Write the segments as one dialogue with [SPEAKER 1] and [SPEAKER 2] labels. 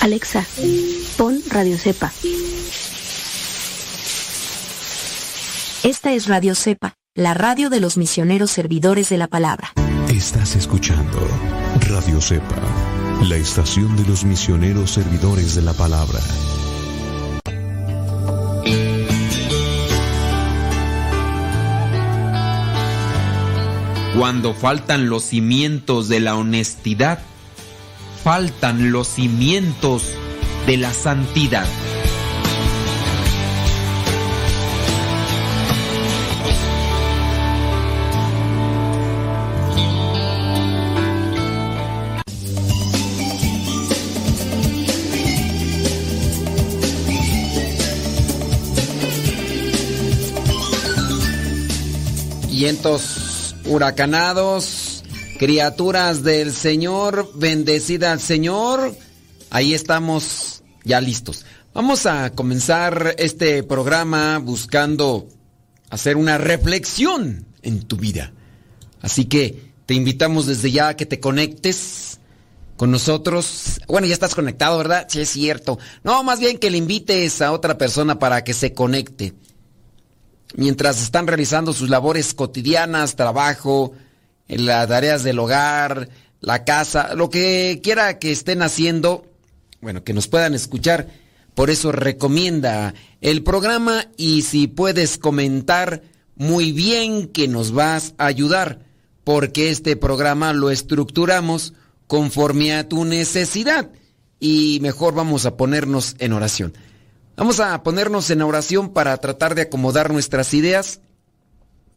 [SPEAKER 1] Alexa, pon Radio Cepa. Esta es Radio Cepa, la radio de los misioneros servidores de la palabra.
[SPEAKER 2] Estás escuchando Radio Cepa, la estación de los misioneros servidores de la palabra.
[SPEAKER 3] Cuando faltan los cimientos de la honestidad, faltan los cimientos de la santidad. Vientos huracanados, criaturas del Señor, bendecida al Señor. Ahí estamos ya listos. Vamos a comenzar este programa buscando hacer una reflexión en tu vida. Así que te invitamos desde ya a que te conectes con nosotros. Bueno, ya estás conectado, ¿verdad? Sí, es cierto. No, más bien que le invites a otra persona para que se conecte. Mientras están realizando sus labores cotidianas, trabajo, las tareas del hogar, la casa, lo que quiera que estén haciendo, bueno, que nos puedan escuchar. Por eso recomienda el programa y si puedes comentar muy bien que nos vas a ayudar, porque este programa lo estructuramos conforme a tu necesidad y mejor vamos a ponernos en oración. Vamos a ponernos en oración para tratar de acomodar nuestras ideas,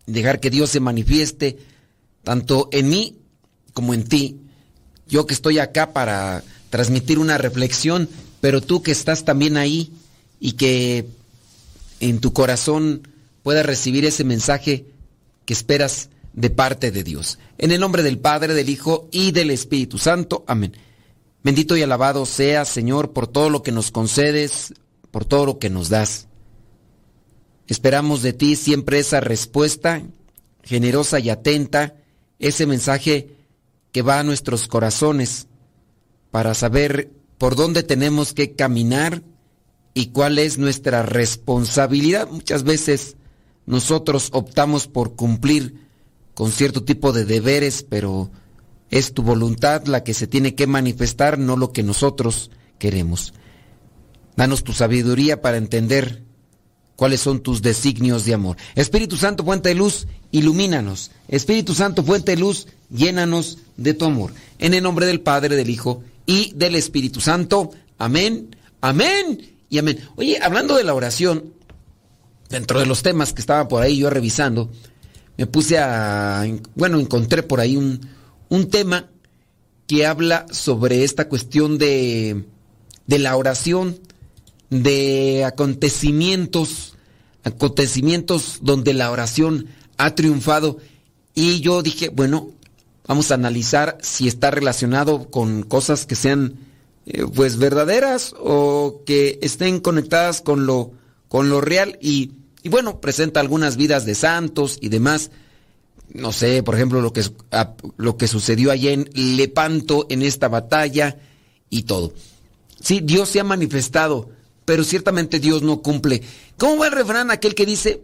[SPEAKER 3] dejar que Dios se manifieste tanto en mí como en ti. Yo que estoy acá para transmitir una reflexión, pero tú que estás también ahí y que en tu corazón puedas recibir ese mensaje que esperas de parte de Dios. En el nombre del Padre, del Hijo y del Espíritu Santo. Amén. Bendito y alabado sea, Señor, por todo lo que nos concedes, por todo lo que nos das. Esperamos de ti siempre esa respuesta generosa y atenta ese mensaje que va a nuestros corazones para saber por dónde tenemos que caminar y cuál es nuestra responsabilidad. Muchas veces nosotros optamos por cumplir con cierto tipo de deberes, pero es tu voluntad la que se tiene que manifestar, no lo que nosotros queremos. Danos tu sabiduría para entender cuáles son tus designios de amor. Espíritu Santo, fuente de luz, ilumínanos. Espíritu Santo, fuente de luz, llénanos de tu amor. En el nombre del Padre, del Hijo y del Espíritu Santo. Amén, amén y amén. Oye, hablando de la oración, dentro de los temas que estaba por ahí yo revisando, me puse a, bueno, encontré por ahí un, un tema que habla sobre esta cuestión de, de la oración de acontecimientos, acontecimientos donde la oración ha triunfado. Y yo dije, bueno, vamos a analizar si está relacionado con cosas que sean eh, pues verdaderas o que estén conectadas con lo, con lo real. Y, y, bueno, presenta algunas vidas de santos y demás. No sé, por ejemplo, lo que, lo que sucedió allá en Lepanto en esta batalla y todo. Sí, Dios se ha manifestado pero ciertamente Dios no cumple. ¿Cómo va el refrán aquel que dice,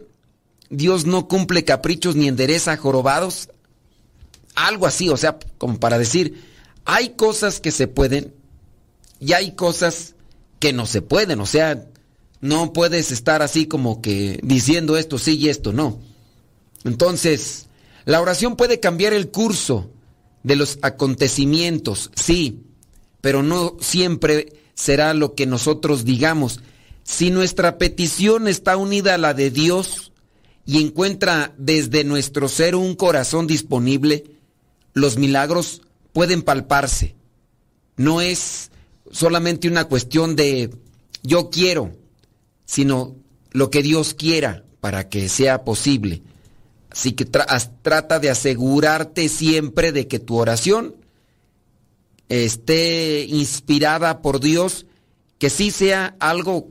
[SPEAKER 3] Dios no cumple caprichos ni endereza jorobados? Algo así, o sea, como para decir, hay cosas que se pueden y hay cosas que no se pueden, o sea, no puedes estar así como que diciendo esto sí y esto no. Entonces, la oración puede cambiar el curso de los acontecimientos, sí, pero no siempre será lo que nosotros digamos. Si nuestra petición está unida a la de Dios y encuentra desde nuestro ser un corazón disponible, los milagros pueden palparse. No es solamente una cuestión de yo quiero, sino lo que Dios quiera para que sea posible. Así que trata de asegurarte siempre de que tu oración esté inspirada por Dios, que sí sea algo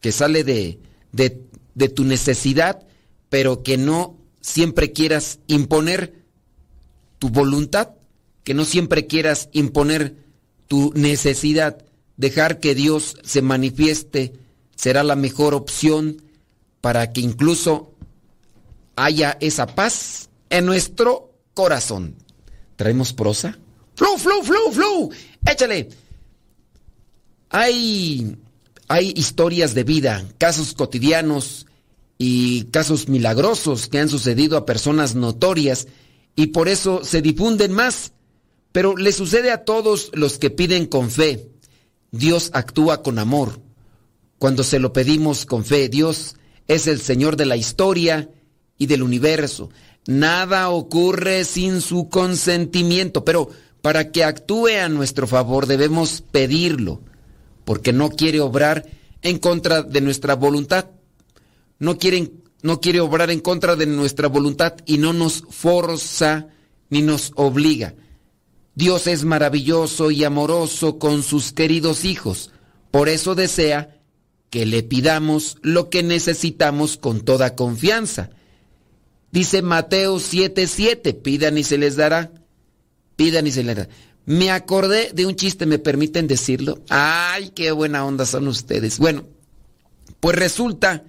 [SPEAKER 3] que sale de, de, tu necesidad, pero que no siempre quieras imponer tu voluntad, que no siempre quieras imponer tu necesidad. Dejar que Dios se manifieste será la mejor opción para que incluso haya esa paz en nuestro corazón. ¿Traemos prosa? Flow, flow, flow, flow. Échale. Hay, hay historias de vida, casos cotidianos y casos milagrosos que han sucedido a personas notorias y por eso se difunden más. Pero le sucede a todos los que piden con fe. Dios actúa con amor. Cuando se lo pedimos con fe, Dios es el Señor de la historia y del universo. Nada ocurre sin su consentimiento, pero para que actúe a nuestro favor debemos pedirlo, porque no quiere obrar en contra de nuestra voluntad. No, no quiere obrar en contra de nuestra voluntad y no nos forza ni nos obliga. Dios es maravilloso y amoroso con sus queridos hijos. Por eso desea que le pidamos lo que necesitamos con toda confianza. Dice Mateo 7:7, pidan y se les dará. Pidan y se. Me acordé de un chiste, ¿me permiten decirlo? Ay, qué buena onda son ustedes. Bueno, pues resulta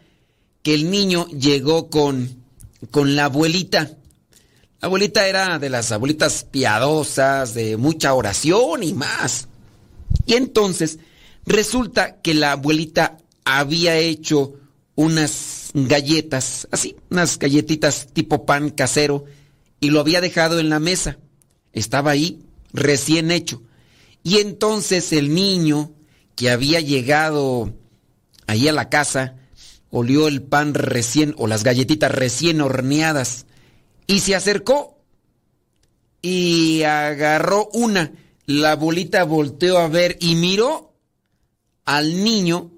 [SPEAKER 3] que el niño llegó con, con la abuelita. La abuelita era de las abuelitas piadosas, de mucha oración y más. Y entonces resulta que la abuelita había hecho unas galletas, así, unas galletitas tipo pan casero, y lo había dejado en la mesa. Estaba ahí recién hecho. Y entonces el niño que había llegado ahí a la casa, olió el pan recién o las galletitas recién horneadas y se acercó y agarró una. La abuelita volteó a ver y miró al niño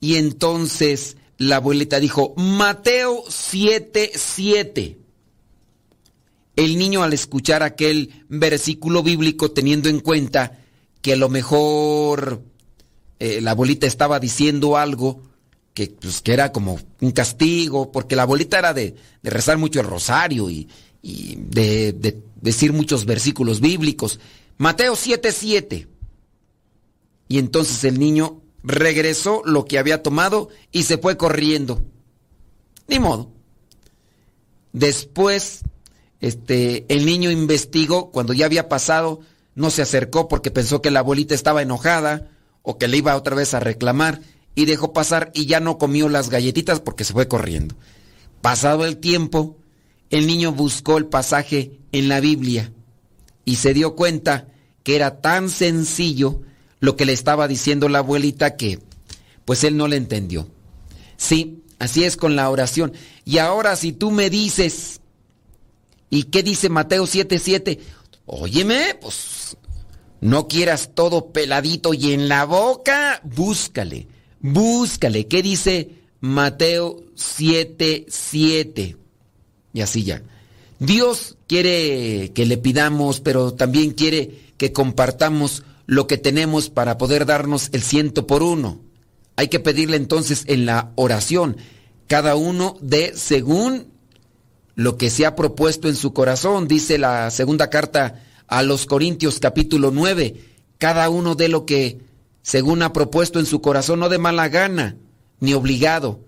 [SPEAKER 3] y entonces la abuelita dijo, Mateo 7, 7. El niño al escuchar aquel versículo bíblico teniendo en cuenta que a lo mejor eh, la abuelita estaba diciendo algo que, pues, que era como un castigo, porque la abuelita era de, rezar mucho el rosario y, de, de, decir muchos versículos bíblicos. Mateo 7:7. 7. Y entonces el niño regresó lo que había tomado y se fue corriendo. Ni modo. Después este, el niño investigó, cuando ya había pasado, no se acercó porque pensó que la abuelita estaba enojada o que le iba otra vez a reclamar y dejó pasar y ya no comió las galletitas porque se fue corriendo. Pasado el tiempo, el niño buscó el pasaje en la Biblia y se dio cuenta que era tan sencillo lo que le estaba diciendo la abuelita que pues él no le entendió. Sí, así es con la oración. Y ahora si tú me dices, ¿Y qué dice Mateo 7:7? Óyeme, pues no quieras todo peladito y en la boca, búscale, búscale. ¿Qué dice Mateo 7:7? Y así ya. Dios quiere que le pidamos, pero también quiere que compartamos lo que tenemos para poder darnos el ciento por uno. Hay que pedirle entonces en la oración, cada uno de según lo que se ha propuesto en su corazón, dice la segunda carta a los Corintios capítulo 9, cada uno de lo que según ha propuesto en su corazón, no de mala gana, ni obligado,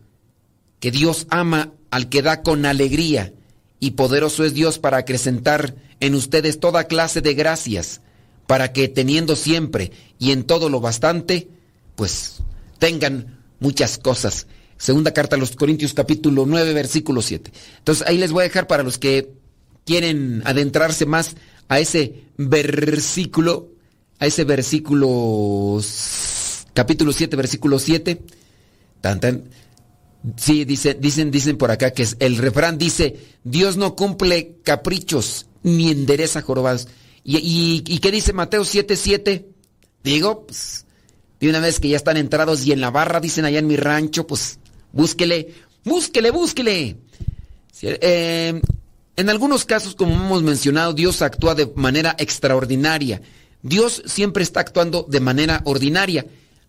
[SPEAKER 3] que Dios ama al que da con alegría, y poderoso es Dios para acrecentar en ustedes toda clase de gracias, para que teniendo siempre y en todo lo bastante, pues tengan muchas cosas. Segunda carta a los Corintios capítulo 9 versículo 7. Entonces ahí les voy a dejar para los que quieren adentrarse más a ese versículo, a ese versículo capítulo 7 versículo 7. Tan. Sí, dice, dicen, dicen por acá que el refrán dice, Dios no cumple caprichos ni endereza jorobados. ¿Y, qué dice Mateo 7, 7? Digo, pues, de una vez que ya están entrados y en la barra, dicen allá en mi rancho, pues Búsquele, búsquele, búsquele. Eh, en algunos casos, como hemos mencionado, Dios actúa de manera extraordinaria. Dios siempre está actuando de manera ordinaria.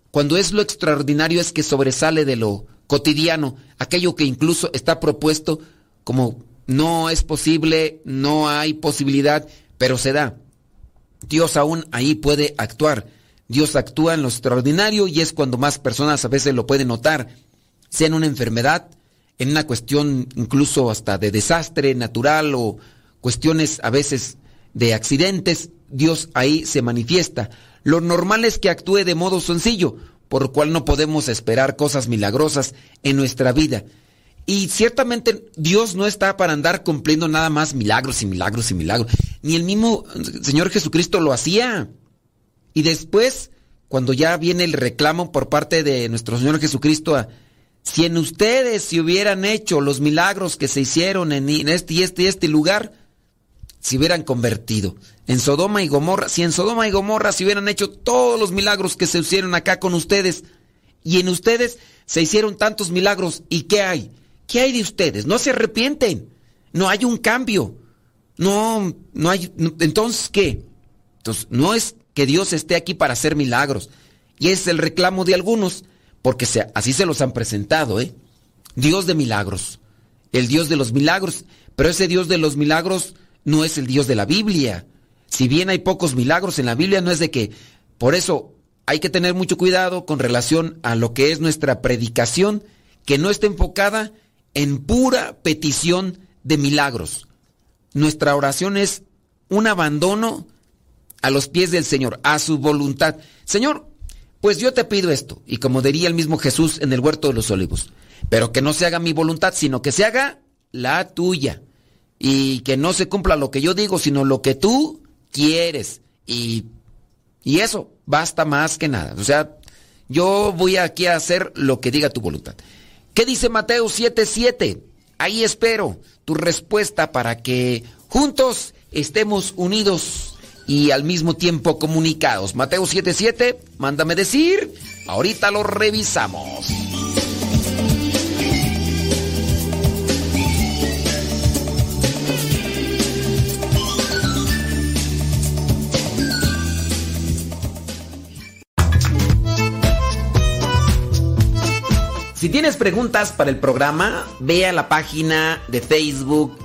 [SPEAKER 3] Cuando es lo extraordinario es que sobresale de lo cotidiano, aquello que incluso está propuesto como no es posible, no hay posibilidad, pero se da. Dios aún ahí puede actuar. Dios actúa en lo extraordinario y es cuando más personas a veces lo pueden notar sea en una enfermedad, en una cuestión incluso hasta de desastre natural o cuestiones a veces de accidentes, Dios ahí se manifiesta. Lo normal es que actúe de modo sencillo, por lo cual no podemos esperar cosas milagrosas en nuestra vida. Y ciertamente Dios no está para andar cumpliendo nada más milagros y milagros y milagros. Ni el mismo Señor Jesucristo lo hacía. Y después, cuando ya viene el reclamo por parte de nuestro Señor Jesucristo a, si en ustedes se hubieran hecho los milagros que se hicieron en este y este y este lugar, se hubieran convertido. En Sodoma y Gomorra, si en Sodoma y Gomorra se hubieran hecho todos los milagros que se hicieron acá con ustedes, y en ustedes se hicieron tantos milagros, ¿y qué hay? ¿Qué hay de ustedes? No se arrepienten. No hay un cambio. No, no hay. Entonces, ¿qué? Entonces, no es que Dios esté aquí para hacer milagros. Y es el reclamo de algunos, porque así se los han presentado, ¿eh? Dios de milagros. El Dios de los milagros. Pero ese Dios de los milagros no es el Dios de la Biblia. Si bien hay pocos milagros en la Biblia, no es de que... Por eso hay que tener mucho cuidado con relación a lo que es nuestra predicación, que no esté enfocada en pura petición de milagros. Nuestra oración es un abandono a los pies del Señor, a su voluntad. Señor, pues yo te pido esto, y como diría el mismo Jesús en el huerto de los olivos, pero que no se haga mi voluntad, sino que se haga la tuya, y que no se cumpla lo que yo digo, sino lo que tú quieres. Y, y eso basta más que nada. O sea, yo voy aquí a hacer lo que diga tu voluntad. ¿Qué dice Mateo 7:7? Ahí espero tu respuesta para que juntos estemos unidos y al mismo tiempo comunicados. Mateo 7:7, mándame decir, ahorita lo revisamos. Si tienes preguntas para el programa, ve a la página de Facebook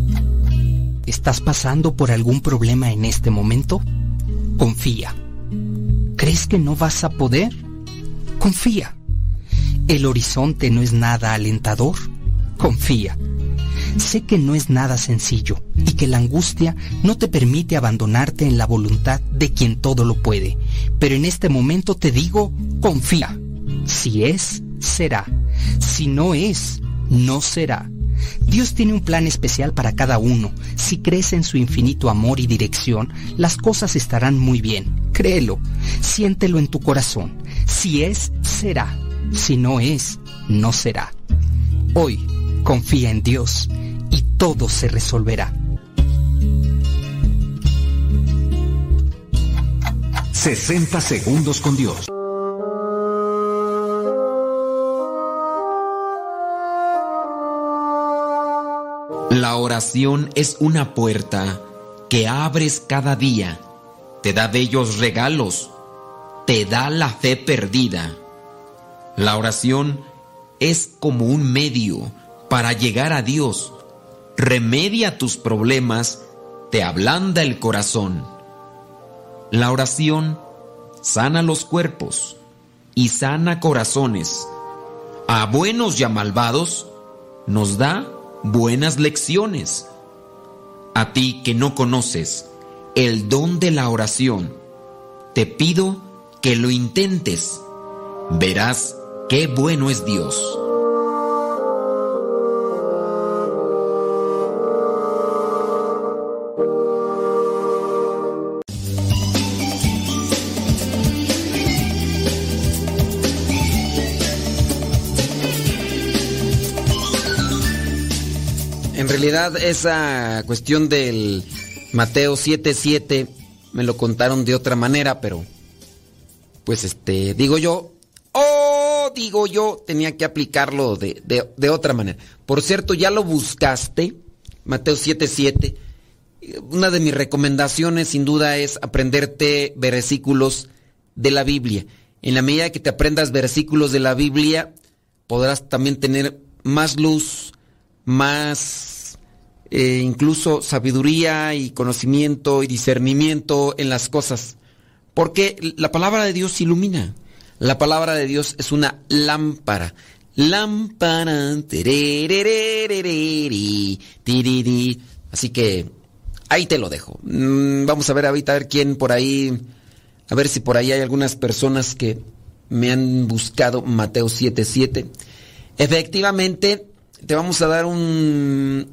[SPEAKER 4] ¿Estás pasando por algún problema en este momento? Confía. ¿Crees que no vas a poder? Confía. ¿El horizonte no es nada alentador? Confía. Sé que no es nada sencillo y que la angustia no te permite abandonarte en la voluntad de quien todo lo puede, pero en este momento te digo, confía. Si es, será. Si no es, no será. Dios tiene un plan especial para cada uno. Si crees en su infinito amor y dirección, las cosas estarán muy bien. Créelo, siéntelo en tu corazón. Si es, será. Si no es, no será. Hoy, confía en Dios y todo se resolverá.
[SPEAKER 5] 60 segundos con Dios.
[SPEAKER 3] La oración es una puerta que abres cada día, te da bellos regalos, te da la fe perdida. La oración es como un medio para llegar a Dios, remedia tus problemas, te ablanda el corazón. La oración sana los cuerpos y sana corazones. A buenos y a malvados nos da buenas lecciones. A ti que no conoces el don de la oración, te pido que lo intentes. Verás qué bueno es Dios. Esa cuestión del Mateo 7:7 me lo contaron de otra manera, pero pues este, digo yo, oh, digo yo, tenía que aplicarlo de, de otra manera. Por cierto, ya lo buscaste, Mateo 7:7. Una de mis recomendaciones sin duda es aprenderte versículos de la Biblia. En la medida que te aprendas versículos de la Biblia, podrás también tener más luz, más eh, incluso sabiduría y conocimiento y discernimiento en las cosas. Porque la palabra de Dios ilumina. La palabra de Dios es una lámpara. Lámpara. Así que ahí te lo dejo. Mm, Vamos a ver ahorita a ver quién por ahí. A ver si por ahí hay algunas personas que me han buscado Mateo 7:7. Efectivamente, te vamos a dar un,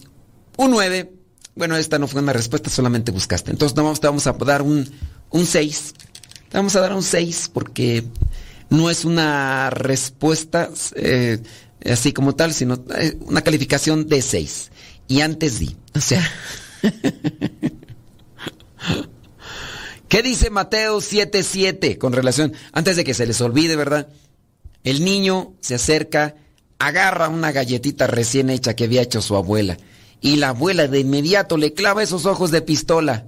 [SPEAKER 3] un 9. Bueno, esta no fue una respuesta, solamente buscaste. Entonces no vamos, te vamos a dar un, un 6. Vamos a dar un 6 porque no es una respuesta eh, así como tal, sino eh, una calificación de 6. Y antes di. O sea. ¿Qué dice Mateo 7:7 con relación? Antes de que se les olvide, ¿verdad? El niño se acerca, agarra una galletita recién hecha que había hecho su abuela. Y la abuela de inmediato le clava esos ojos de pistola.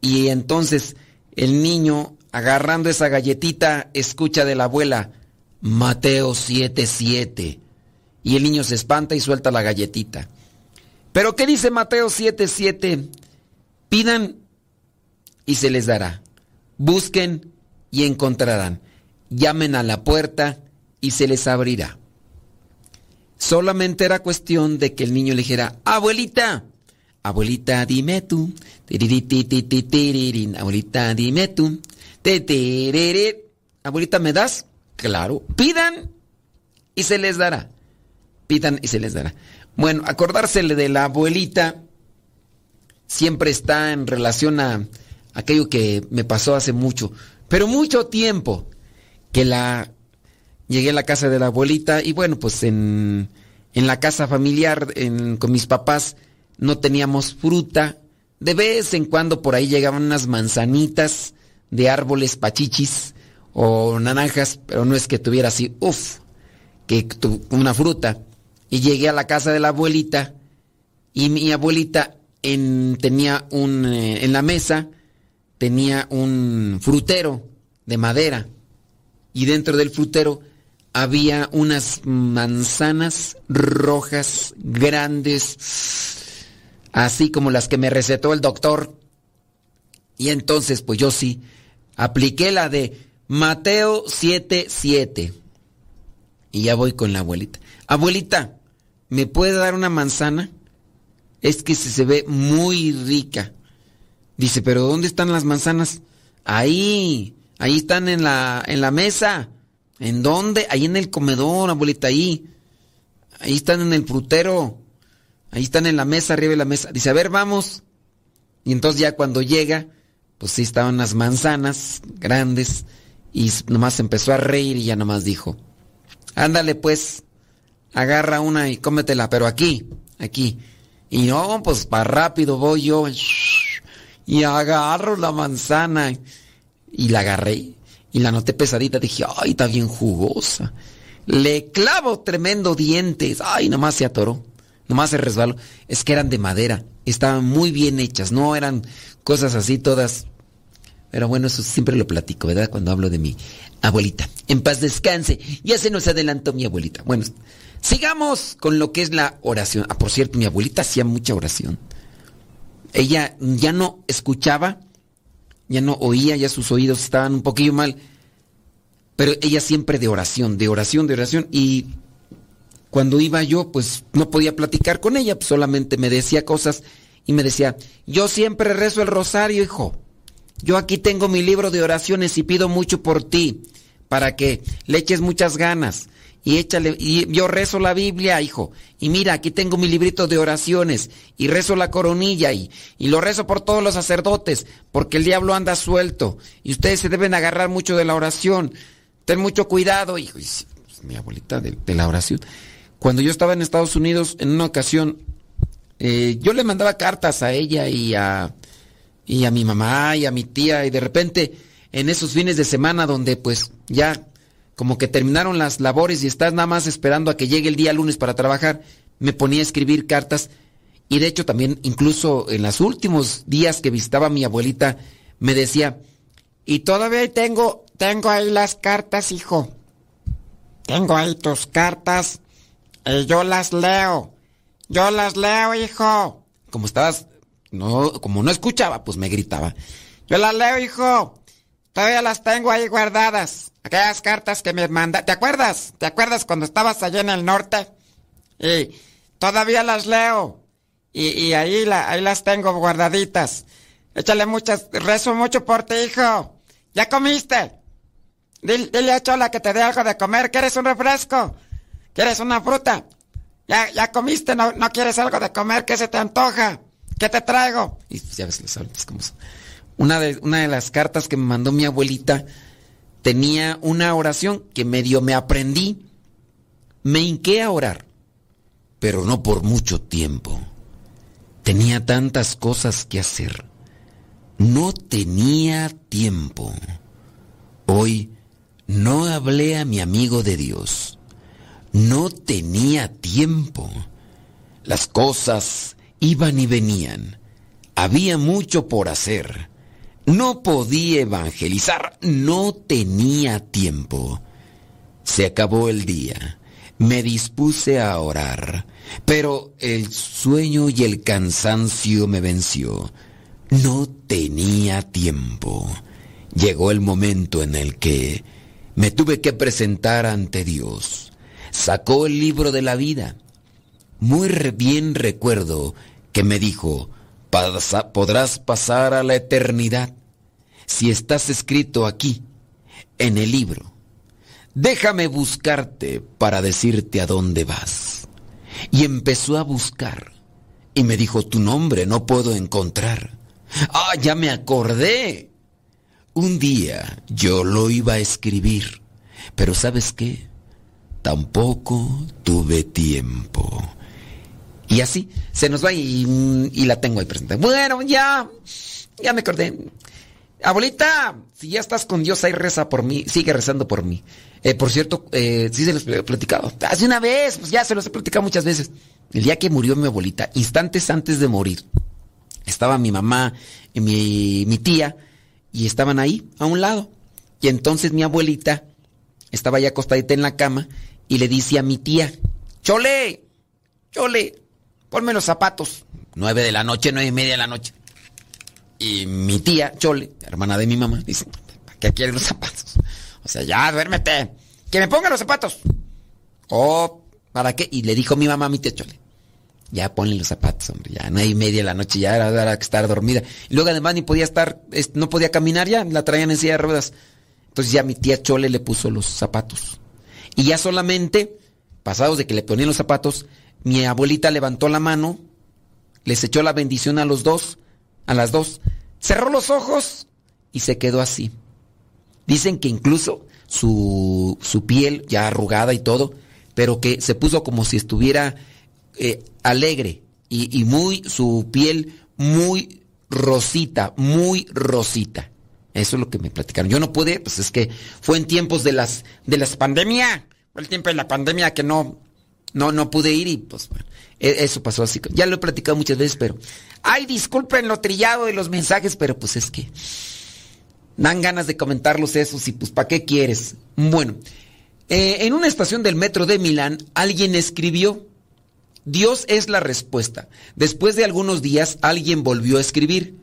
[SPEAKER 3] Y entonces el niño, agarrando esa galletita, escucha de la abuela, Mateo 7:7. Y el niño se espanta y suelta la galletita. Pero ¿qué dice Mateo 7:7? Pidan y se les dará. Busquen y encontrarán. Llamen a la puerta y se les abrirá. Solamente era cuestión de que el niño le dijera, abuelita, abuelita, dime tú, abuelita, dime tú, abuelita, ¿me das? Claro, pidan y se les dará. Pidan y se les dará. Bueno, acordársele de la abuelita siempre está en relación a aquello que me pasó hace mucho, pero mucho tiempo, que la llegué a la casa de la abuelita y bueno, pues en, en la casa familiar con mis papás no teníamos fruta. De vez en cuando por ahí llegaban unas manzanitas de árboles pachichis o naranjas, pero no es que tuviera así, uff, que una fruta. Y llegué a la casa de la abuelita y mi abuelita en, tenía un, eh, en la mesa tenía un frutero de madera y dentro del frutero había unas manzanas rojas grandes, así como las que me recetó el doctor. Y entonces, pues yo sí, apliqué la de Mateo 7:7. Y ya voy con la abuelita. Abuelita, ¿me puede dar una manzana? Es que se ve muy rica. Dice, pero ¿dónde están las manzanas? Ahí, ahí están en la, en la mesa. ¿En dónde? Ahí en el comedor, abuelita, ahí. Ahí están en el frutero. Ahí están en la mesa, arriba de la mesa. Dice, a ver, vamos. Y entonces ya cuando llega, pues sí estaban las manzanas grandes. Y nomás empezó a reír y ya nomás dijo, ándale pues, agarra una y cómetela, pero aquí, aquí. Y no, pues para rápido voy yo y agarro la manzana y la agarré y la noté pesadita. Dije, ay, está bien jugosa. Le clavo tremendo dientes. Ay, nomás se atoró. Nomás se resbaló. Es que eran de madera. Estaban muy bien hechas. No eran cosas así todas. Pero bueno, eso siempre lo platico, ¿verdad? Cuando hablo de mi abuelita. En paz descanse. Ya se nos adelantó mi abuelita. Bueno, sigamos con lo que es la oración. Ah, por cierto, mi abuelita hacía mucha oración. Ella ya no escuchaba, ya no oía, ya sus oídos estaban un poquillo mal, pero ella siempre de oración, de oración, de oración. Y cuando iba yo, pues no podía platicar con ella, pues, solamente me decía cosas y me decía, yo siempre rezo el rosario, hijo. Yo aquí tengo mi libro de oraciones y pido mucho por ti, para que le eches muchas ganas y échale, y yo rezo la Biblia, hijo, y mira, aquí tengo mi librito de oraciones, y rezo la coronilla, y, y lo rezo por todos los sacerdotes, porque el diablo anda suelto, y ustedes se deben agarrar mucho de la oración, ten mucho cuidado, hijo, y, pues, mi abuelita de, la oración. Cuando yo estaba en Estados Unidos, en una ocasión, eh, yo le mandaba cartas a ella y a, y a mi mamá y a mi tía, y de repente, en esos fines de semana donde pues ya como que terminaron las labores y estás nada más esperando a que llegue el día lunes para trabajar, me ponía a escribir cartas y de hecho también incluso en los últimos días que visitaba a mi abuelita me decía, y todavía tengo, tengo ahí las cartas, hijo. Tengo ahí tus cartas y yo las leo. Yo las leo, hijo. Como estabas, no, como no escuchaba, pues me gritaba. Yo las leo, hijo. Todavía las tengo ahí guardadas. Aquellas cartas que me manda. ¿Te acuerdas? ¿Te acuerdas cuando estabas allá en el norte? Y todavía las leo. Y, ahí, la, ahí las tengo guardaditas. Échale muchas. Rezo mucho por ti, hijo. ¿Ya comiste? Dile, a Chola que te dé algo de comer. ¿Quieres un refresco? ¿Quieres una fruta? ¿Ya, ya comiste? ¿No, quieres algo de comer? ¿Qué se te antoja? ¿Qué te traigo? Y pues ya ves los como. Una de, una de las cartas que me mandó mi abuelita tenía una oración que medio me aprendí. Me hinqué a orar, pero no por mucho tiempo. Tenía tantas cosas que hacer. No tenía tiempo. Hoy no hablé a mi amigo de Dios. No tenía tiempo. Las cosas iban y venían. Había mucho por hacer. No podía evangelizar. No tenía tiempo. Se acabó el día. Me dispuse a orar. Pero el sueño y el cansancio me venció. No tenía tiempo. Llegó el momento en el que me tuve que presentar ante Dios. Sacó el libro de la vida. Muy bien recuerdo que me dijo, podrás pasar a la eternidad si estás escrito aquí, en el libro. Déjame buscarte para decirte a dónde vas. Y empezó a buscar. Y me dijo, tu nombre no puedo encontrar. Ah, ya me acordé. Un día yo lo iba a escribir, pero ¿sabes qué? Tampoco tuve tiempo. Y así se nos va y, la tengo ahí presente. Bueno, ya, ya me acordé. Abuelita, si ya estás con Dios ahí reza por mí, sigue rezando por mí. Eh, por cierto, eh, sí se los he platicado. Hace una vez, pues ya se los he platicado muchas veces. El día que murió mi abuelita, instantes antes de morir, estaba mi mamá y mi, mi tía y estaban ahí, a un lado. Y entonces mi abuelita estaba ya acostadita en la cama y le dice a mi tía, Chole, Chole, ponme los zapatos. Nueve de la noche, nueve y media de la noche. Y mi tía, Chole, hermana de mi mamá, dice, ¿para qué quiere los zapatos? O sea, ya, duérmete. Que me ponga los zapatos. Oh, ¿para qué? Y le dijo mi mamá a mi tía Chole, ya ponle los zapatos, hombre, ya no hay media de la noche, ya era, que estar dormida. Y luego además ni podía estar, no podía caminar ya, la traían en silla de ruedas. Entonces ya mi tía Chole le puso los zapatos. Y ya solamente, pasados de que le ponían los zapatos, mi abuelita levantó la mano, les echó la bendición a los dos, a las dos, cerró los ojos y se quedó así. Dicen que incluso su, su piel ya arrugada y todo, pero que se puso como si estuviera eh, alegre y, muy, su piel muy rosita, muy rosita. Eso es lo que me platicaron. Yo no pude, pues es que fue en tiempos de las, de las pandemia, fue el tiempo de la pandemia que no, no, no pude ir y pues bueno, e, eso pasó así. Ya lo he platicado muchas veces, pero, ay, disculpen lo trillado de los mensajes, pero pues es que dan ganas de comentarlos esos y pues ¿para qué quieres? Bueno, eh, en una estación del metro de Milán, alguien escribió, Dios es la respuesta. Después de algunos días alguien volvió a escribir.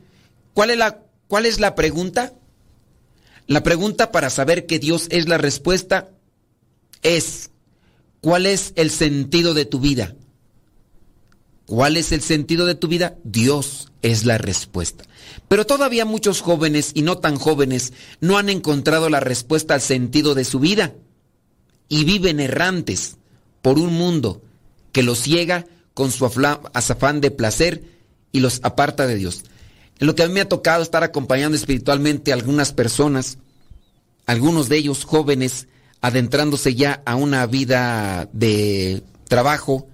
[SPEAKER 3] ¿Cuál es la, cuál es la pregunta? La pregunta para saber que Dios es la respuesta es, ¿cuál es el sentido de tu vida? ¿Cuál es el sentido de tu vida? Dios es la respuesta. Pero todavía muchos jóvenes y no tan jóvenes no han encontrado la respuesta al sentido de su vida y viven errantes por un mundo que los ciega con su afán de placer y los aparta de Dios. En lo que a mí me ha tocado estar acompañando espiritualmente a algunas personas, algunos de ellos jóvenes, adentrándose ya a una vida de trabajo,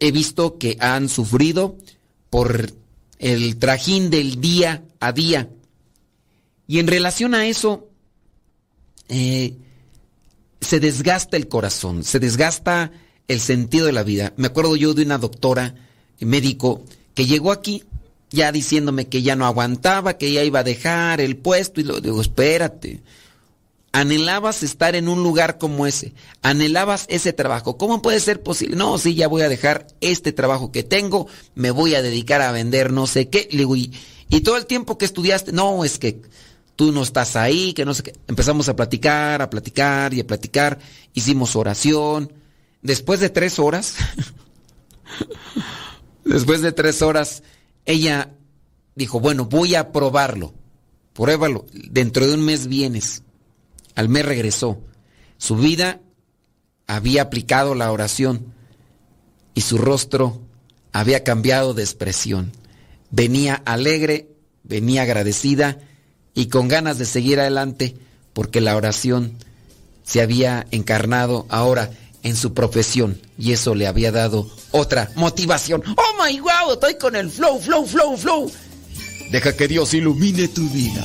[SPEAKER 3] he visto que han sufrido por el trajín del día a día. Y en relación a eso, eh, se desgasta el corazón, se desgasta el sentido de la vida. Me acuerdo yo de una doctora médico que llegó aquí ya diciéndome que ya no aguantaba, que ya iba a dejar el puesto y lo digo, espérate. Anhelabas estar en un lugar como ese, anhelabas ese trabajo. ¿Cómo puede ser posible? No, sí, ya voy a dejar este trabajo que tengo, me voy a dedicar a vender no sé qué. Le y, y todo el tiempo que estudiaste, no, es que tú no estás ahí, que no sé qué. Empezamos a platicar, a platicar y a platicar. Hicimos oración, después de tres horas, después de tres horas, ella dijo, bueno, voy a probarlo, pruébalo, dentro de un mes vienes. Al mes regresó. Su vida había aplicado la oración y su rostro había cambiado de expresión. Venía alegre, venía agradecida y con ganas de seguir adelante porque la oración se había encarnado ahora en su profesión y eso le había dado otra motivación. ¡Oh my wow! Estoy con el flow, flow, flow, flow. Deja que Dios ilumine tu vida.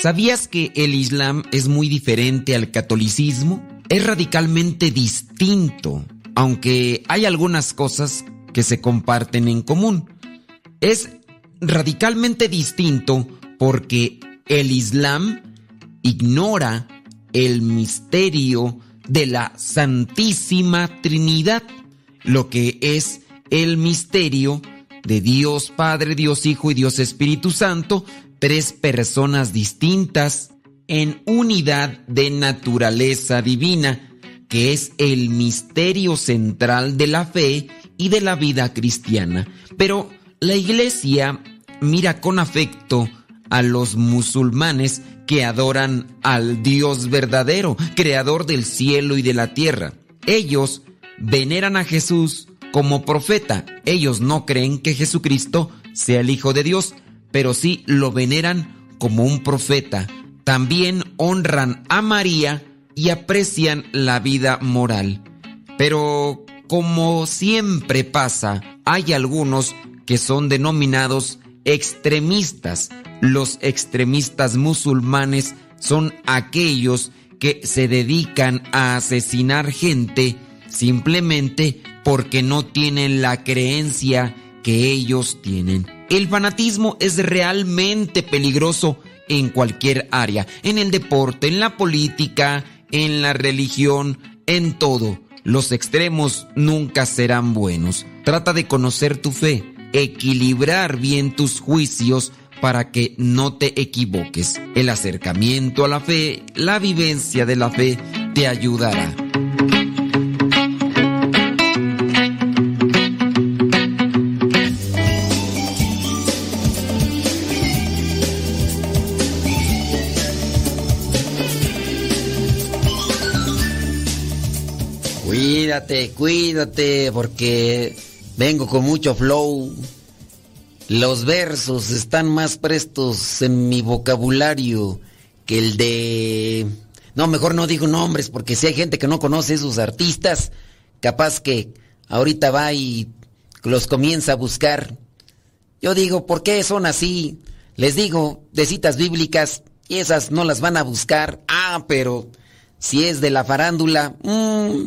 [SPEAKER 3] ¿Sabías que el Islam es muy diferente al catolicismo? Es radicalmente distinto, aunque hay algunas cosas que se comparten en común. Es radicalmente distinto porque el Islam ignora el misterio de la Santísima Trinidad, lo que es el misterio de Dios Padre, Dios Hijo y Dios Espíritu Santo, tres personas distintas en unidad de naturaleza divina, que es el misterio central de la fe y de la vida cristiana. Pero la iglesia mira con afecto a los musulmanes que adoran al Dios verdadero, creador del cielo y de la tierra. Ellos veneran a Jesús como profeta. Ellos no creen que Jesucristo sea el Hijo de Dios, pero sí lo veneran como un profeta. También honran a María y aprecian la vida moral. Pero como siempre pasa, hay algunos que son denominados extremistas. Los extremistas musulmanes son aquellos que se dedican a asesinar gente simplemente porque no tienen la creencia que ellos tienen. El fanatismo es realmente peligroso en cualquier área, en el deporte, en la política, en la religión, en todo. Los extremos nunca serán buenos. Trata de conocer tu fe, equilibrar bien tus juicios para que no te equivoques. El acercamiento a la fe, la vivencia de la fe, te ayudará. Cuídate, cuídate, porque vengo con mucho flow. Los versos están más prestos en mi vocabulario que el de... No, mejor no digo nombres, porque si hay gente que no conoce esos artistas, capaz que ahorita va y los comienza a buscar. Yo digo, ¿por qué son así? Les digo, de citas bíblicas, y esas no las van a buscar. Ah, pero si es de la farándula, mmm,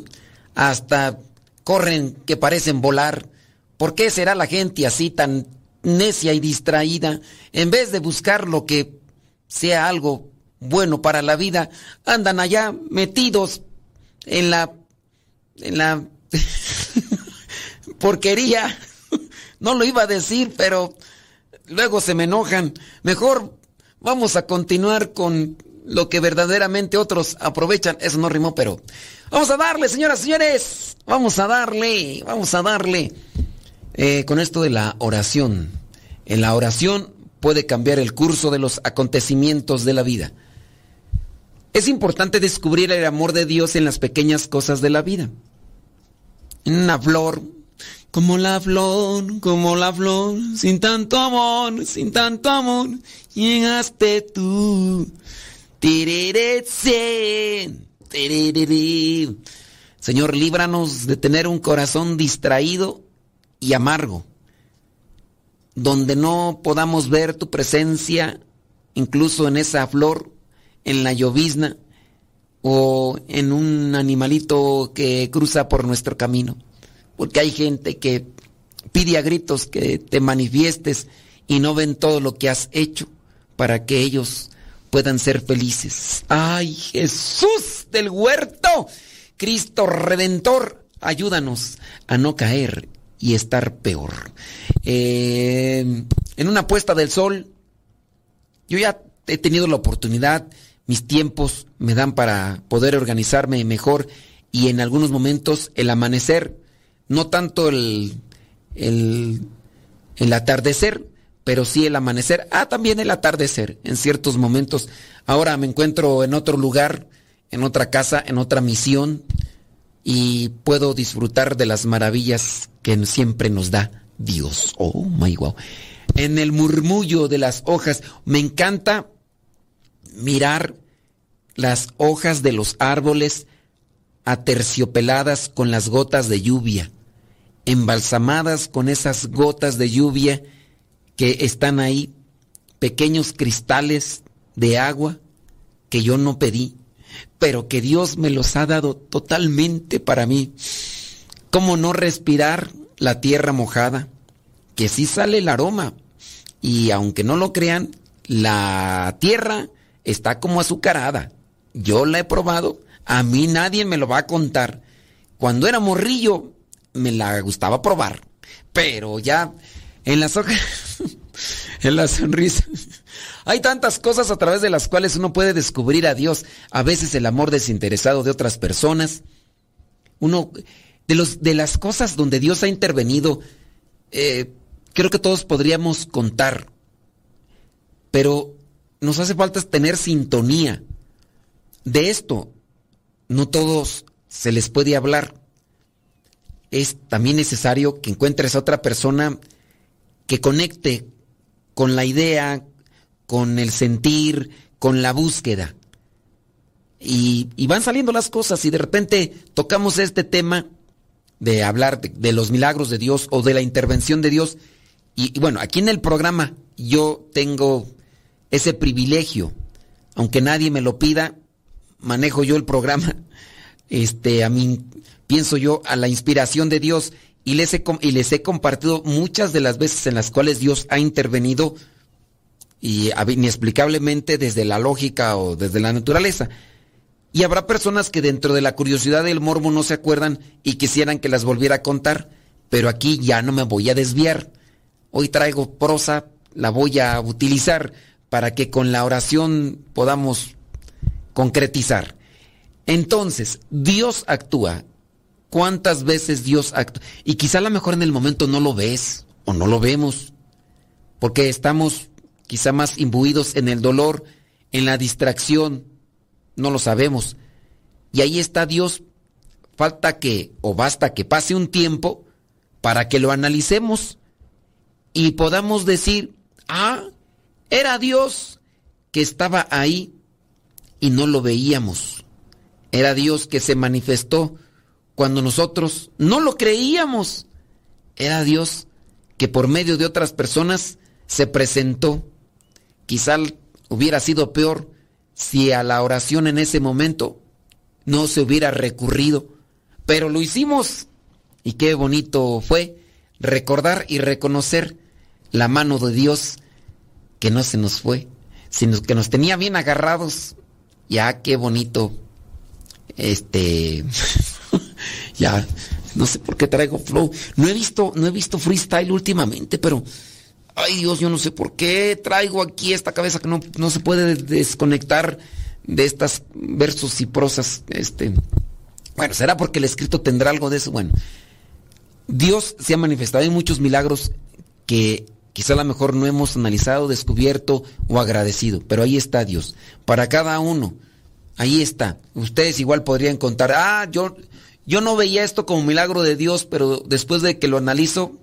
[SPEAKER 3] hasta corren que parecen volar. ¿Por qué será la gente así tan necia y distraída? En vez de buscar lo que sea algo bueno para la vida, andan allá metidos en la en la porquería. No lo iba a decir, pero luego se me enojan. Mejor vamos a continuar con lo que verdaderamente otros aprovechan. Eso no rimó, pero vamos a darle, señoras y señores. Vamos a darle, vamos a darle. Eh, con esto de la oración. En la oración puede cambiar el curso de los acontecimientos de la vida. Es importante descubrir el amor de Dios en las pequeñas cosas de la vida. En una flor, como la flor, como la flor, sin tanto amor, sin tanto amor, llegaste tú. Señor, líbranos de tener un corazón distraído y amargo, donde no podamos ver tu presencia, incluso en esa flor, en la llovizna o en un animalito que cruza por nuestro camino. Porque hay gente que pide a gritos que te manifiestes y no ven todo lo que has hecho para que ellos puedan ser felices. ¡Ay, Jesús del huerto! Cristo Redentor, ayúdanos a no caer y estar peor. Eh, en una puesta del sol, yo ya he tenido la oportunidad, mis tiempos me dan para poder organizarme mejor y en algunos momentos el amanecer, no tanto el, el, el atardecer, pero sí el amanecer, ah, también el atardecer en ciertos momentos. Ahora me encuentro en otro lugar, en otra casa, en otra misión y puedo disfrutar de las maravillas que siempre nos da Dios. Oh my wow. En el murmullo de las hojas, me encanta mirar las hojas de los árboles aterciopeladas con las gotas de lluvia, embalsamadas con esas gotas de lluvia que están ahí, pequeños cristales de agua que yo no pedí, pero que Dios me los ha dado totalmente para mí. ¿Cómo no respirar la tierra mojada? Que sí sale el aroma. Y aunque no lo crean, la tierra está como azucarada. Yo la he probado. A mí nadie me lo va a contar. Cuando era morrillo, me la gustaba probar. Pero ya en las hojas, en la sonrisa. Hay tantas cosas a través de las cuales uno puede descubrir a Dios. A veces el amor desinteresado de otras personas. Uno, de, los, de las cosas donde Dios ha intervenido, eh, creo que todos podríamos contar. Pero nos hace falta tener sintonía. De esto, no todos se les puede hablar. Es también necesario que encuentres a otra persona que conecte con la idea, con el sentir, con la búsqueda. Y, van saliendo las cosas y de repente tocamos este tema de hablar de, los milagros de Dios o de la intervención de Dios. Y, bueno, aquí en el programa yo tengo ese privilegio, aunque nadie me lo pida, manejo yo el programa. Este, a mí pienso yo a la inspiración de Dios y les, he, y les he compartido muchas de las veces en las cuales Dios ha intervenido y inexplicablemente desde la lógica o desde la naturaleza. Y habrá personas que dentro de la curiosidad del morbo no se acuerdan y quisieran que las volviera a contar, pero aquí ya no me voy a desviar. Hoy traigo prosa, la voy a utilizar para que con la oración podamos concretizar. Entonces, Dios actúa ¿Cuántas veces Dios actúa? Y quizá a lo mejor en el momento no lo ves o no lo vemos, porque estamos quizá más imbuidos en el dolor, en la distracción, no lo sabemos. Y ahí está Dios. Falta que, o basta que pase un tiempo para que lo analicemos y podamos decir, ah, era Dios que estaba ahí y no lo veíamos. Era Dios que se manifestó cuando nosotros no lo creíamos. Era Dios que por medio de otras personas se presentó. Quizá hubiera sido peor si a la oración en ese momento no se hubiera recurrido, pero lo hicimos. Y qué bonito fue recordar y reconocer la mano de Dios que no se nos fue, sino que nos tenía bien agarrados. Ya qué bonito este ya, no sé por qué traigo flow. No he visto, no he visto freestyle últimamente, pero ay Dios, yo no sé por qué traigo aquí esta cabeza que no, no se puede desconectar de estas versos y prosas. Este, bueno, será porque el escrito tendrá algo de eso. Bueno, Dios se ha manifestado en muchos milagros que quizá a lo mejor no hemos analizado, descubierto o agradecido, pero ahí está Dios. Para cada uno, ahí está. Ustedes igual podrían contar, ah, yo, yo no veía esto como milagro de Dios, pero después de que lo analizo,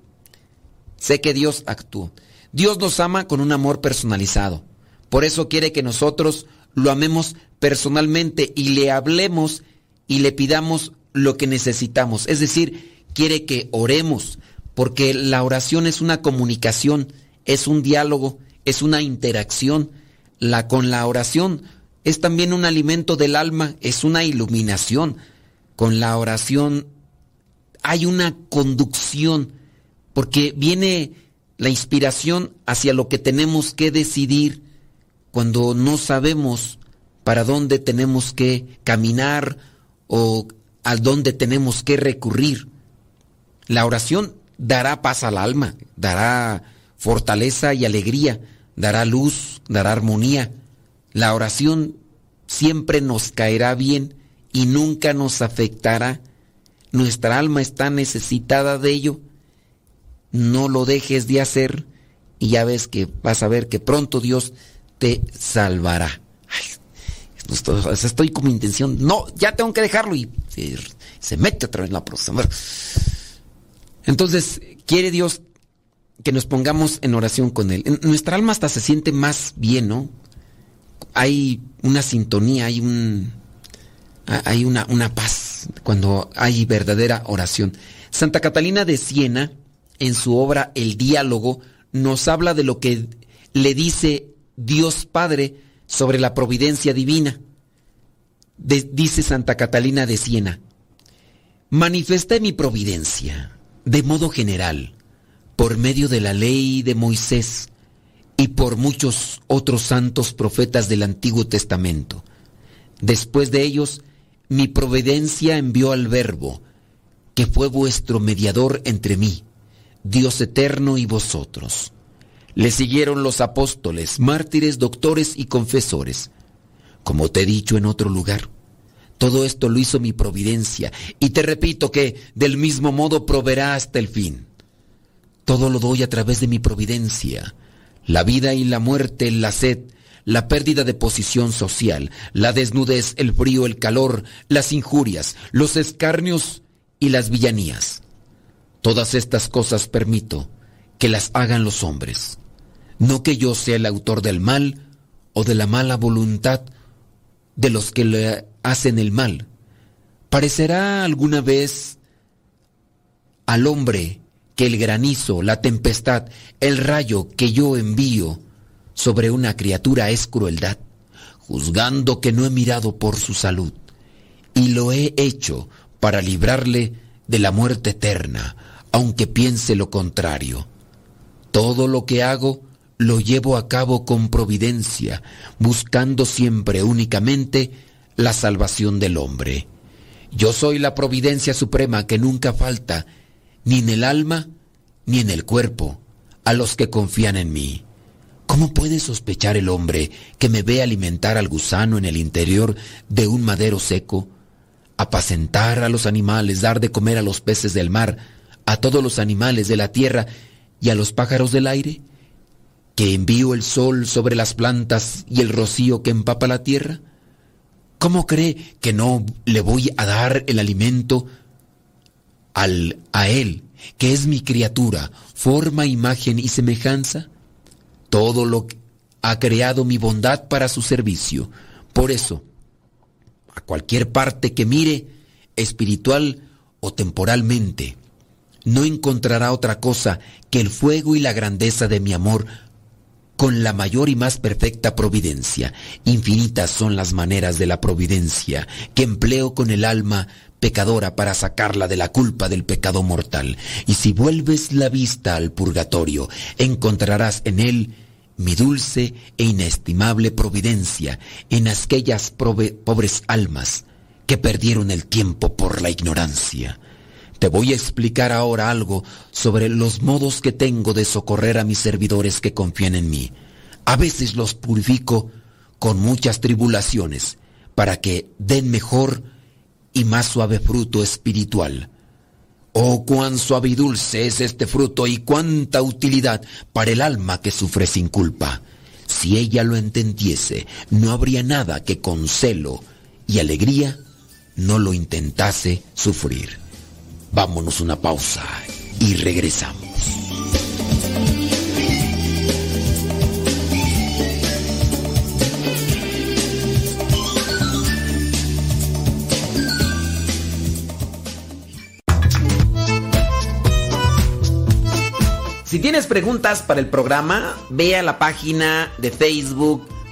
[SPEAKER 3] sé que Dios actuó. Dios nos ama con un amor personalizado. Por eso quiere que nosotros lo amemos personalmente y le hablemos y le pidamos lo que necesitamos. Es decir, quiere que oremos, porque la oración es una comunicación, es un diálogo, es una interacción. La con la oración es también un alimento del alma, es una iluminación. Con la oración hay una conducción, porque viene la inspiración hacia lo que tenemos que decidir cuando no sabemos para dónde tenemos que caminar o a dónde tenemos que recurrir. La oración dará paz al alma, dará fortaleza y alegría, dará luz, dará armonía. La oración siempre nos caerá bien y nunca nos afectará. Nuestra alma está necesitada de ello. No lo dejes de hacer y ya ves que vas a ver que pronto Dios te salvará. Ay, estoy con mi intención. No, ya tengo que dejarlo y se, se mete otra vez la próxima. Entonces, quiere Dios que nos pongamos en oración con Él. Nuestra alma hasta se siente más bien, ¿no? Hay una sintonía, hay un. Hay una, una paz cuando hay verdadera oración. Santa Catalina de Siena, en su obra El diálogo, nos habla de lo que le dice Dios Padre sobre la providencia divina. dice Santa Catalina de Siena, manifesté mi providencia de modo general, por medio de la ley de Moisés y por muchos otros santos profetas del Antiguo Testamento. Después de ellos, mi providencia envió al Verbo, que fue vuestro mediador entre mí, Dios eterno y vosotros. Le siguieron los apóstoles, mártires, doctores y confesores. Como te he dicho en otro lugar, todo esto lo hizo mi providencia y te repito que del mismo modo proveerá hasta el fin. Todo lo doy a través de mi providencia. La vida y la muerte, la sed, la pérdida de posición social, la desnudez, el frío, el calor, las injurias, los escarnios y las villanías. Todas estas cosas permito que las hagan los hombres. No que yo sea el autor del mal o de la mala voluntad de los que le hacen el mal. Parecerá alguna vez al hombre que el granizo, la tempestad, el rayo que yo envío sobre una criatura es crueldad, juzgando que no he mirado por su salud, y lo he hecho para librarle de la muerte eterna, aunque piense lo contrario. Todo lo que hago lo llevo a cabo con providencia, buscando siempre únicamente la salvación del hombre. Yo soy la providencia suprema que nunca falta, ni en el alma, ni en el cuerpo, a los que confían en mí. ¿Cómo puede sospechar el hombre que me ve alimentar al gusano en el interior de un madero seco, apacentar a los animales, dar de comer a los peces del mar, a todos los animales de la tierra y a los pájaros del aire? ¿Que envío el sol sobre las plantas y el rocío que empapa la tierra? ¿Cómo cree que no le voy a dar el alimento al, a Él, que es mi criatura, forma, imagen y semejanza? Todo lo que ha creado mi bondad para su servicio. Por eso, a cualquier parte que mire, espiritual o temporalmente, no encontrará otra cosa que el fuego y la grandeza de mi amor con la mayor y más perfecta providencia. Infinitas son las maneras de la providencia que empleo con el alma pecadora para sacarla de la culpa del pecado mortal. Y si vuelves la vista al purgatorio, encontrarás en él mi dulce e inestimable providencia en aquellas pobres almas que perdieron el tiempo por la ignorancia. Te voy a explicar ahora algo sobre los modos que tengo de socorrer a mis servidores que confían en mí. A veces los purifico con muchas tribulaciones para que den mejor y más suave fruto espiritual. Oh, cuán suave y dulce es este fruto y cuánta utilidad para el alma que sufre sin culpa. Si ella lo entendiese, no habría nada que con celo y alegría no lo intentase sufrir. Vámonos una pausa y regresamos. Si tienes preguntas para el programa, ve a la página de Facebook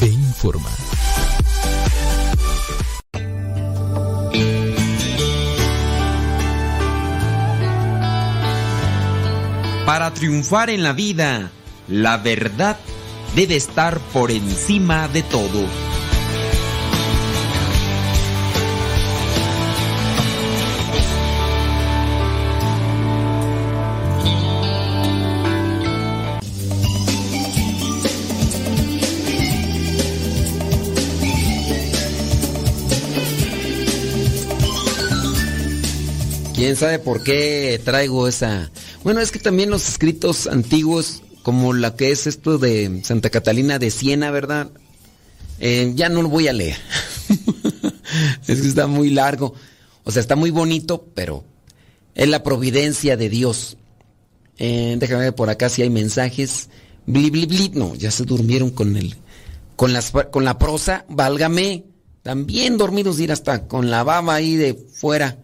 [SPEAKER 6] e informa.
[SPEAKER 3] Para triunfar en la vida, la verdad debe estar por encima de todo. ¿Quién sabe por qué traigo esa? Bueno, es que también los escritos antiguos, como la que es esto de Santa Catalina de Siena, ¿verdad? Eh, ya no lo voy a leer. es que está muy largo. O sea, está muy bonito, pero es la providencia de Dios. Eh, déjame ver por acá si hay mensajes. Bli, bli, bli. No, ya se durmieron con el, con las, con la prosa. Válgame. También dormidos ir hasta con la baba ahí de fuera.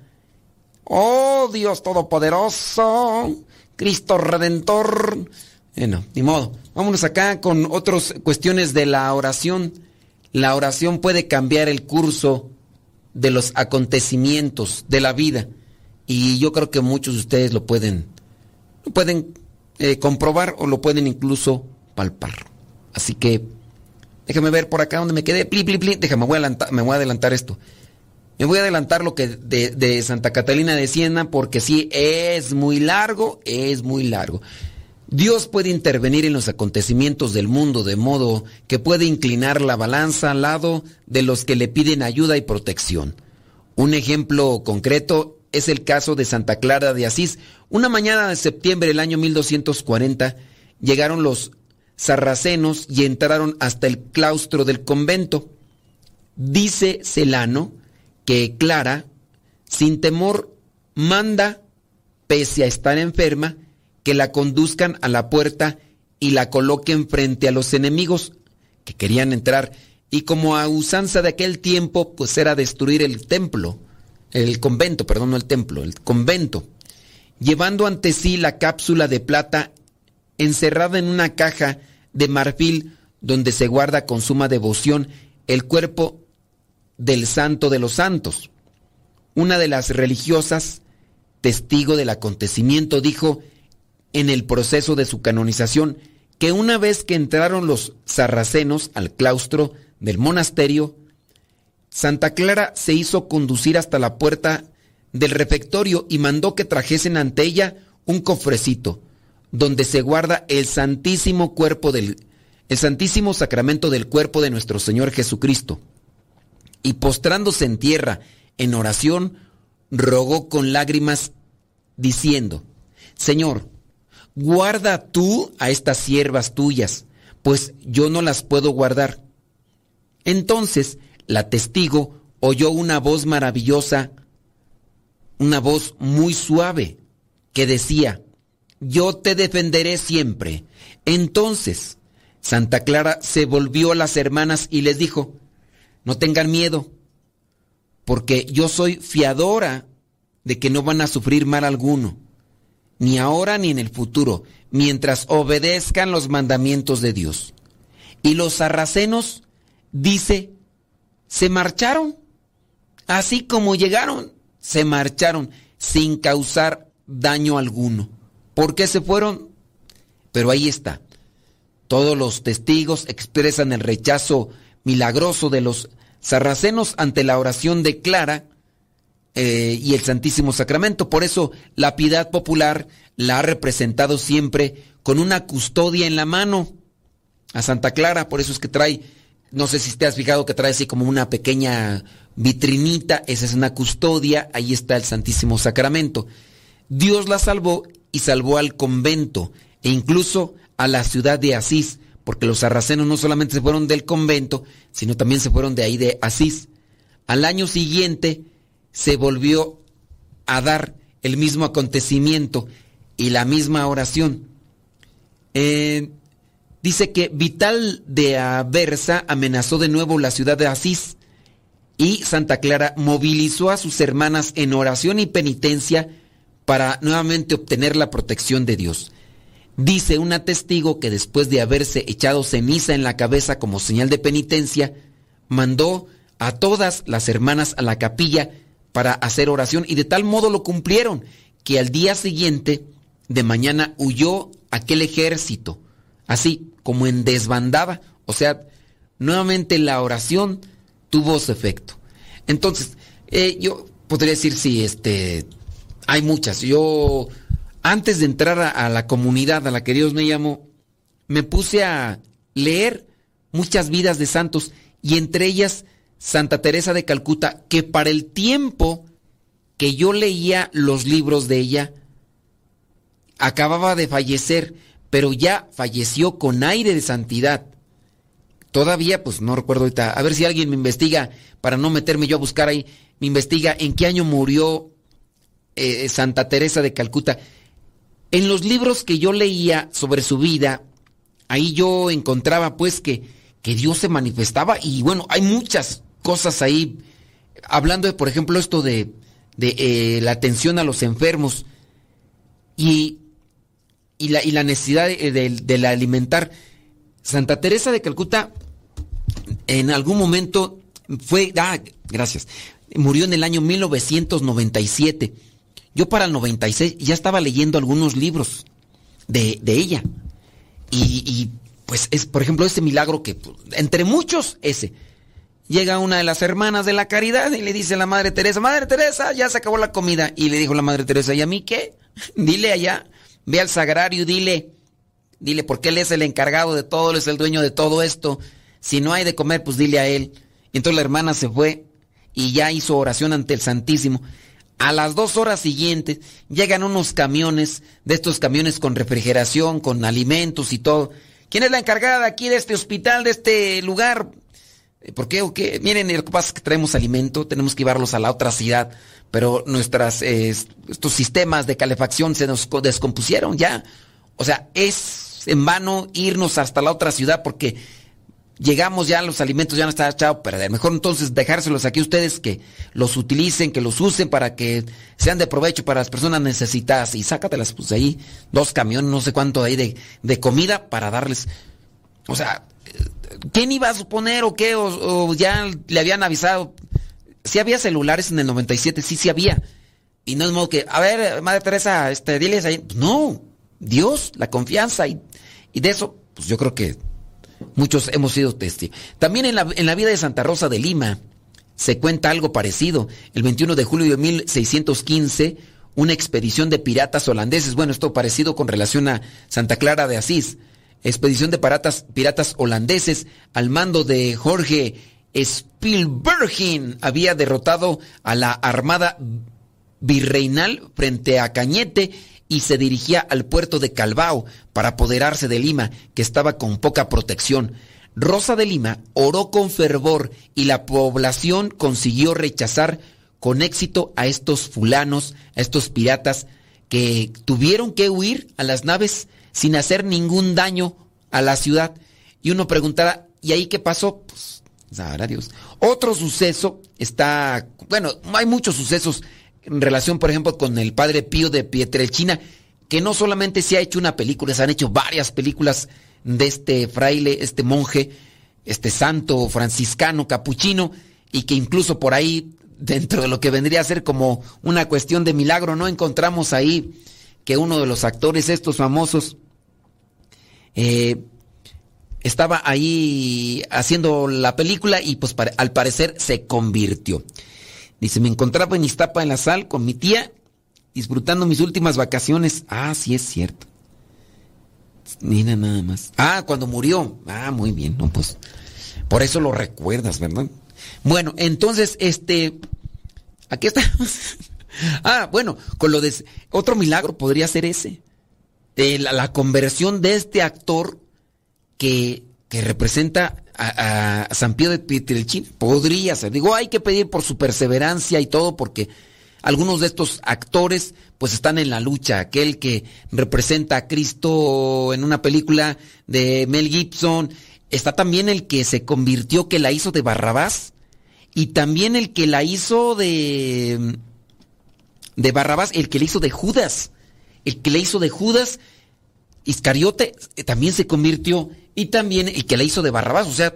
[SPEAKER 3] Oh Dios Todopoderoso, Cristo Redentor. Bueno, ni modo. Vámonos acá con otras cuestiones de la oración. La oración puede cambiar el curso de los acontecimientos de la vida. Y yo creo que muchos de ustedes lo pueden, lo pueden eh, comprobar o lo pueden incluso palpar. Así que déjame ver por acá donde me quedé. Pli, pli, pli. Déjame, me voy a adelantar esto. Me voy a adelantar lo que de, de, Santa Catalina de Siena porque sí, es muy largo, es muy largo. Dios puede intervenir en los acontecimientos del mundo de modo que puede inclinar la balanza al lado de los que le piden ayuda y protección. Un ejemplo concreto es el caso de Santa Clara de Asís. Una mañana de septiembre del año 1240 llegaron los sarracenos y entraron hasta el claustro del convento. Dice Celano que Clara, sin temor, manda, pese a estar enferma, que la conduzcan a la puerta y la coloquen frente a los enemigos que querían entrar. Y como a usanza de aquel tiempo, pues era destruir el templo, el convento, perdón, no el templo, el convento, llevando ante sí la cápsula de plata encerrada en una caja de marfil donde se guarda con suma devoción el cuerpo del santo de los santos. Una de las religiosas, testigo del acontecimiento, dijo en el proceso de su canonización que una vez que entraron los sarracenos al claustro del monasterio, Santa Clara se hizo conducir hasta la puerta del refectorio y mandó que trajesen ante ella un cofrecito donde se guarda el santísimo cuerpo del el santísimo sacramento del cuerpo de nuestro Señor Jesucristo y postrándose en tierra en oración, rogó con lágrimas diciendo, Señor, guarda tú a estas siervas tuyas, pues yo no las puedo guardar. Entonces la testigo oyó una voz maravillosa, una voz muy suave, que decía, yo te defenderé siempre. Entonces Santa Clara se volvió a las hermanas y les dijo, no tengan miedo, porque yo soy fiadora de que no van a sufrir mal alguno, ni ahora ni en el futuro, mientras obedezcan los mandamientos de Dios. Y los sarracenos, dice, se marcharon, así como llegaron, se marcharon sin causar daño alguno. ¿Por qué se fueron? Pero ahí está. Todos los testigos expresan el rechazo milagroso de los sarracenos ante la oración de Clara eh, y el Santísimo Sacramento. Por eso la piedad popular la ha representado siempre con una custodia en la mano a Santa Clara. Por eso es que trae, no sé si te has fijado que trae así como una pequeña vitrinita. Esa es una custodia. Ahí está el Santísimo Sacramento. Dios la salvó y salvó al convento e incluso a la ciudad de Asís porque los sarracenos no solamente se fueron del convento, sino también se fueron de ahí de Asís. Al año siguiente se volvió a dar el mismo acontecimiento y la misma oración. Eh, dice que Vital de Aversa amenazó de nuevo la ciudad de Asís y Santa Clara movilizó a sus hermanas en oración y penitencia para nuevamente obtener la protección de Dios. Dice una testigo que después de haberse echado ceniza en la cabeza como señal de penitencia, mandó a todas las hermanas a la capilla para hacer oración y de tal modo lo cumplieron que al día siguiente de mañana huyó aquel ejército, así como en desbandada, o sea, nuevamente la oración tuvo su efecto. Entonces, eh, yo podría decir si este hay muchas. Yo antes de entrar a, la comunidad a la que Dios me llamó, me puse a leer muchas vidas de santos y entre ellas Santa Teresa de Calcuta, que para el tiempo que yo leía los libros de ella, acababa de fallecer, pero ya falleció con aire de santidad. Todavía, pues no recuerdo ahorita, a ver si alguien me investiga, para no meterme yo a buscar ahí, me investiga en qué año murió eh, Santa Teresa de Calcuta. En los libros que yo leía sobre su vida, ahí yo encontraba pues que, que Dios se manifestaba. Y bueno, hay muchas cosas ahí, hablando de, por ejemplo, esto de, de eh, la atención a los enfermos y, y, la, y la, necesidad de, la alimentar. Santa Teresa de Calcuta en algún momento fue, ah, gracias, murió en el año 1997 yo para el 96 ya estaba leyendo algunos libros de, ella. Y, pues es, por ejemplo, ese milagro que, entre muchos, ese. Llega una de las hermanas de la caridad y le dice a la Madre Teresa, Madre Teresa, ya se acabó la comida. Y le dijo la Madre Teresa, ¿y a mí qué? Dile allá, ve al sagrario, dile, dile, porque él es el encargado de todo, él es el dueño de todo esto. Si no hay de comer, pues dile a él. Y entonces la hermana se fue y ya hizo oración ante el Santísimo. A las dos horas siguientes llegan unos camiones, de estos camiones con refrigeración, con alimentos y todo. ¿Quién es la encargada aquí de este hospital, de este lugar? ¿Por qué o qué? Miren, lo que pasa es que traemos alimento, tenemos que llevarlos a la otra ciudad, pero nuestras, estos sistemas de calefacción se nos descompusieron ya. O sea, es en vano irnos hasta la otra ciudad porque llegamos ya, los alimentos ya no están echados pero Mejor entonces dejárselos aquí a ustedes que los utilicen, que los usen para que sean de provecho para las personas necesitadas. Y sácatelas, pues ahí, dos camiones, no sé cuánto ahí de, de comida para darles. O sea, ¿quién iba a suponer o qué? O, ya le habían avisado. Si había celulares en el 97, sí, sí había. Y no es modo que, a ver, Madre Teresa, este, diles ahí. No, Dios, la confianza y, y de eso, pues yo creo que Muchos hemos sido testigos. También en la, en la vida de Santa Rosa de Lima se cuenta algo parecido. El 21 de julio de 1615, una expedición de piratas holandeses, bueno, esto parecido con relación a Santa Clara de Asís, expedición de piratas, piratas holandeses al mando de Jorge Spielbergin había derrotado a la armada virreinal frente a Cañete y se dirigía al puerto de Calvao para apoderarse de Lima, que estaba con poca protección. Rosa de Lima oró con fervor y la población consiguió rechazar con éxito a estos fulanos, a estos piratas que tuvieron que huir a las naves sin hacer ningún daño a la ciudad. Y uno preguntará, ¿y ahí qué pasó? Pues, sabrá Dios. Otro suceso está, bueno, hay muchos sucesos en relación, por ejemplo, con el padre Pío de Pietrelchina, que no solamente se ha hecho una película, se han hecho varias películas de este fraile, este monje, este santo franciscano capuchino, y que incluso por ahí, dentro de lo que vendría a ser como una cuestión de milagro, no encontramos ahí que uno de los actores estos famosos eh, estaba ahí haciendo la película y pues al parecer se convirtió. Dice, me encontraba en Iztapa en la sal con mi tía, disfrutando mis últimas vacaciones. Ah, sí es cierto. Mira nada más. Ah, cuando murió. Ah, muy bien. No, pues. Por eso lo recuerdas, ¿verdad? Bueno, entonces, este. Aquí está. ah, bueno, con lo de. Otro milagro podría ser ese. La, la conversión de este actor que, que representa a, San Pío de Pietrelcina. Podría ser. Digo, hay que pedir por su perseverancia y todo, porque algunos de estos actores pues están en la lucha. Aquel que representa a Cristo en una película de Mel Gibson. Está también el que se convirtió, que la hizo de Barrabás. Y también el que la hizo de... De Barrabás, el que le hizo de Judas. El que le hizo de Judas, Iscariote, eh, también se convirtió y también el que la hizo de Barrabás. O sea,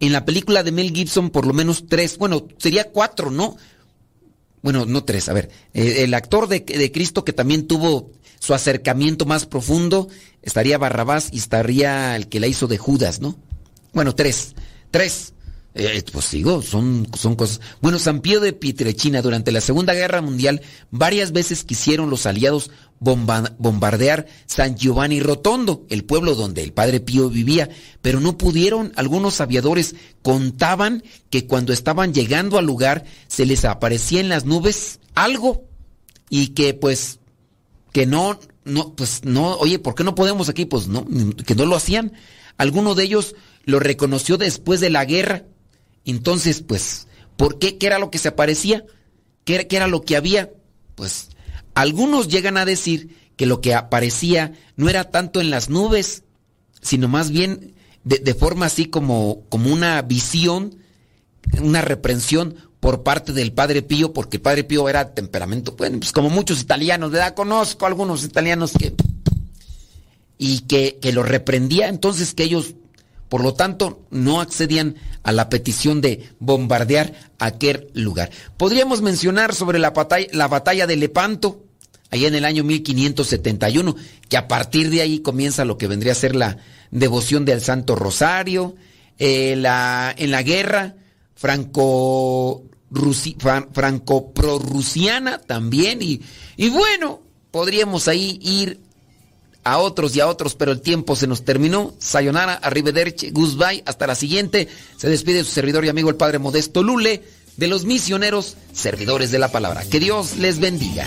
[SPEAKER 3] en la película de Mel Gibson por lo menos tres, bueno, sería cuatro, ¿no? Bueno, no tres, a ver, eh, el actor de, de, Cristo que también tuvo su acercamiento más profundo, estaría Barrabás y estaría el que la hizo de Judas, ¿no? Bueno, tres, tres. Eh, pues digo, son, son cosas. Bueno, San Pío de Pietrechina durante la Segunda Guerra Mundial varias veces quisieron los aliados bombardear San Giovanni Rotondo, el pueblo donde el padre Pío vivía, pero no pudieron. Algunos aviadores contaban que cuando estaban llegando al lugar se les aparecía en las nubes algo y que pues que no no pues no, oye, ¿por qué no podemos aquí? Pues no, que no lo hacían. Alguno de ellos lo reconoció después de la guerra entonces, pues, ¿por qué? ¿Qué era lo que se aparecía? ¿Qué era, lo que había? Pues, algunos llegan a decir que lo que aparecía no era tanto en las nubes, sino más bien de, forma así como, como una visión, una reprensión por parte del Padre Pío, porque el Padre Pío era temperamento, bueno, pues como muchos italianos, ¿verdad? Conozco algunos italianos que... y que, que lo reprendía, entonces que ellos por lo tanto, no accedían a la petición de bombardear aquel lugar. Podríamos mencionar sobre la batalla, de Lepanto, allá en el año 1571, que a partir de ahí comienza lo que vendría a ser la devoción del Santo Rosario, eh, la, en la guerra franco, franco prorrusiana también, y, y bueno, podríamos ahí ir a otros y a otros, pero el tiempo se nos terminó. Sayonara, arrivederci, goodbye, hasta la siguiente. Se despide su servidor y amigo el Padre Modesto Lule, de los misioneros servidores de la palabra. Que Dios les bendiga.